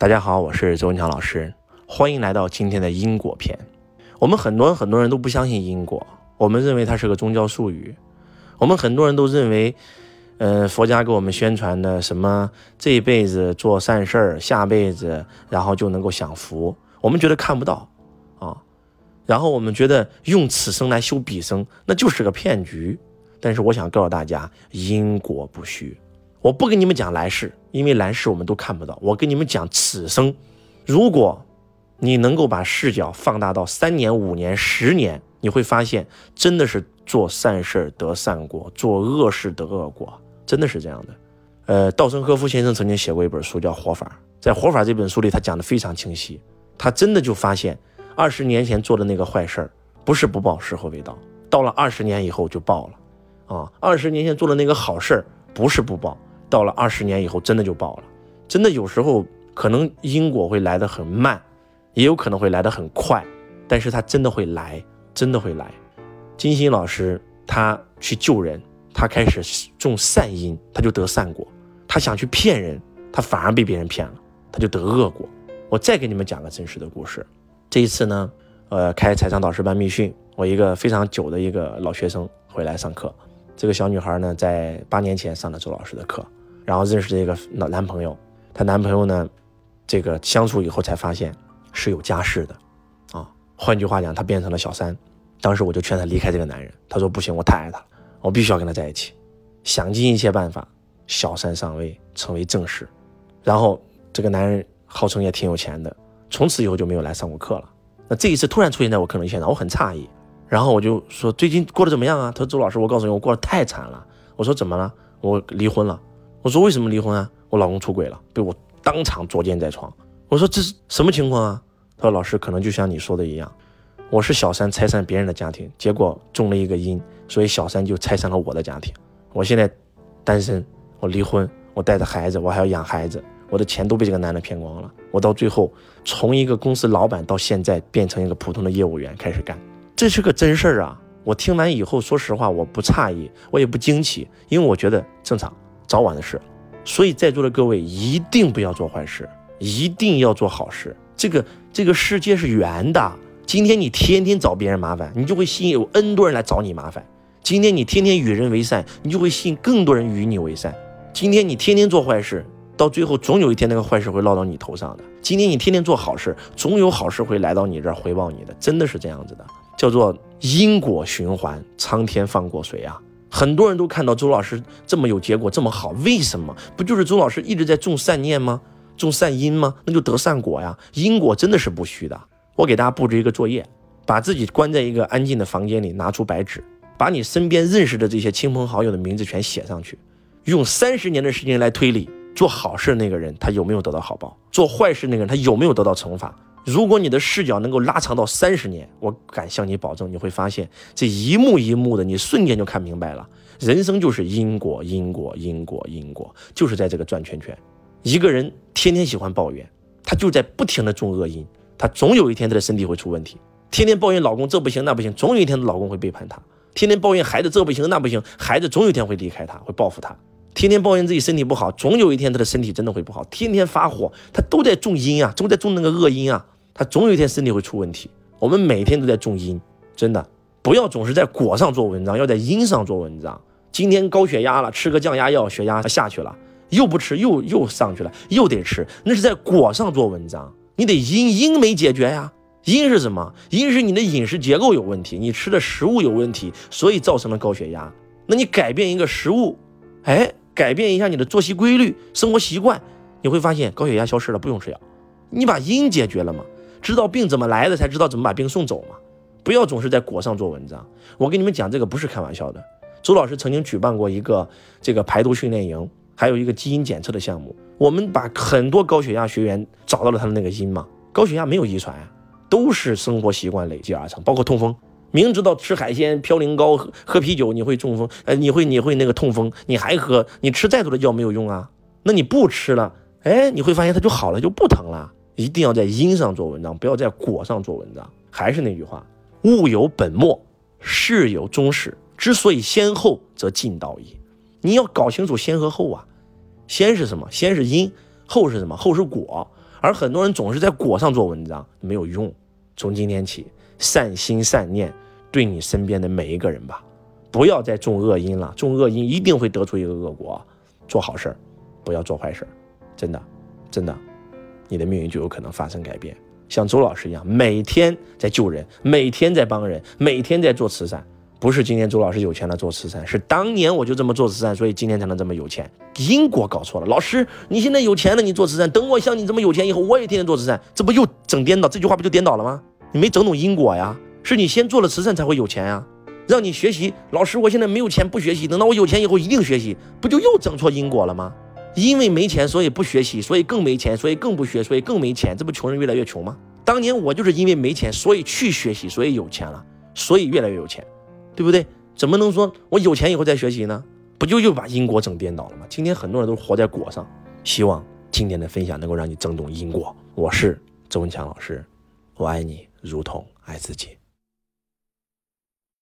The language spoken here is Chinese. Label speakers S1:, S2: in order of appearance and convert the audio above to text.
S1: 大家好，我是周文强老师，欢迎来到今天的因果篇。我们很多很多人都不相信因果，我们认为它是个宗教术语。我们很多人都认为，呃，佛家给我们宣传的什么这一辈子做善事儿，下辈子然后就能够享福，我们觉得看不到啊。然后我们觉得用此生来修彼生，那就是个骗局。但是我想告诉大家，因果不虚。我不跟你们讲来世，因为来世我们都看不到。我跟你们讲此生，如果你能够把视角放大到三年、五年、十年，你会发现，真的是做善事得善果，做恶事得恶果，真的是这样的。呃，稻盛和夫先生曾经写过一本书叫《活法》，在《活法》这本书里，他讲的非常清晰。他真的就发现，二十年前做的那个坏事，不是不报，时候未到，到了二十年以后就报了。啊，二十年前做的那个好事，不是不报。到了二十年以后，真的就爆了。真的有时候可能因果会来得很慢，也有可能会来得很快，但是它真的会来，真的会来。金星老师他去救人，他开始种善因，他就得善果；他想去骗人，他反而被别人骗了，他就得恶果。我再给你们讲个真实的故事。这一次呢，呃，开财商导师班密训，我一个非常久的一个老学生回来上课。这个小女孩呢，在八年前上了周老师的课。然后认识这个男男朋友，她男朋友呢，这个相处以后才发现是有家室的，啊，换句话讲，她变成了小三。当时我就劝她离开这个男人，她说不行，我太爱他了，我必须要跟他在一起，想尽一切办法，小三上位成为正室。然后这个男人号称也挺有钱的，从此以后就没有来上过课了。那这一次突然出现在我课程现场，我很诧异。然后我就说最近过得怎么样啊？他说周老师，我告诉你，我过得太惨了。我说怎么了？我离婚了。我说为什么离婚啊？我老公出轨了，被我当场捉奸在床。我说这是什么情况啊？他说老师可能就像你说的一样，我是小三拆散别人的家庭，结果中了一个因，所以小三就拆散了我的家庭。我现在单身，我离婚，我带着孩子，我还要养孩子，我的钱都被这个男的骗光了。我到最后从一个公司老板到现在变成一个普通的业务员开始干，这是个真事儿啊！我听完以后，说实话我不诧异，我也不惊奇，因为我觉得正常。早晚的事，所以在座的各位一定不要做坏事，一定要做好事。这个这个世界是圆的，今天你天天找别人麻烦，你就会吸引有 N 多人来找你麻烦；今天你天天与人为善，你就会吸引更多人与你为善；今天你天天做坏事，到最后总有一天那个坏事会落到你头上的；今天你天天做好事，总有好事会来到你这儿回报你的，真的是这样子的，叫做因果循环，苍天放过谁啊？很多人都看到周老师这么有结果，这么好，为什么？不就是周老师一直在种善念吗？种善因吗？那就得善果呀。因果真的是不虚的。我给大家布置一个作业，把自己关在一个安静的房间里，拿出白纸，把你身边认识的这些亲朋好友的名字全写上去，用三十年的时间来推理，做好事那个人他有没有得到好报，做坏事那个人他有没有得到惩罚。如果你的视角能够拉长到三十年，我敢向你保证，你会发现这一幕一幕的，你瞬间就看明白了。人生就是因果，因果，因果，因果，就是在这个转圈圈。一个人天天喜欢抱怨，他就在不停的种恶因，他总有一天他的身体会出问题。天天抱怨老公这不行那不行，总有一天老公会背叛他。天天抱怨孩子这不行那不行，孩子总有一天会离开他，会报复他。天天抱怨自己身体不好，总有一天他的身体真的会不好。天天发火，他都在种因啊，都在种那个恶因啊。他总有一天身体会出问题。我们每天都在种因，真的不要总是在果上做文章，要在因上做文章。今天高血压了，吃个降压药，血压下去了，又不吃，又又上去了，又得吃，那是在果上做文章。你得因，因没解决呀。因是什么？因是你的饮食结构有问题，你吃的食物有问题，所以造成了高血压。那你改变一个食物，哎，改变一下你的作息规律、生活习惯，你会发现高血压消失了，不用吃药。你把因解决了吗？知道病怎么来的，才知道怎么把病送走嘛。不要总是在果上做文章。我跟你们讲，这个不是开玩笑的。周老师曾经举办过一个这个排毒训练营，还有一个基因检测的项目。我们把很多高血压学员找到了他的那个因嘛。高血压没有遗传，都是生活习惯累积而成。包括痛风，明知道吃海鲜、嘌呤高、喝啤酒你会中风，呃，你会你会那个痛风，你还喝，你吃再多的药没有用啊。那你不吃了，哎，你会发现它就好了，就不疼了。一定要在因上做文章，不要在果上做文章。还是那句话，物有本末，事有终始。之所以先后，则近道矣。你要搞清楚先和后啊。先是什么？先是因，后是什么？后是果。而很多人总是在果上做文章，没有用。从今天起，善心善念对你身边的每一个人吧，不要再种恶因了。种恶因一定会得出一个恶果。做好事儿，不要做坏事儿，真的，真的，你的命运就有可能发生改变。像周老师一样，每天在救人，每天在帮人，每天在做慈善。不是今天周老师有钱了做慈善，是当年我就这么做慈善，所以今天才能这么有钱。因果搞错了，老师，你现在有钱了，你做慈善，等我像你这么有钱以后，我也天天做慈善，这不又整颠倒？这句话不就颠倒了吗？你没整懂因果呀？是你先做了慈善才会有钱呀？让你学习，老师，我现在没有钱不学习，等到我有钱以后一定学习，不就又整错因果了吗？因为没钱，所以不学习，所以更没钱，所以更不学，所以更没钱，这不穷人越来越穷吗？当年我就是因为没钱，所以去学习，所以有钱了，所以越来越有钱。对不对？怎么能说我有钱以后再学习呢？不就又把因果整颠倒了吗？今天很多人都活在果上，希望今天的分享能够让你整懂因果。我是周文强老师，我爱你如同爱自己。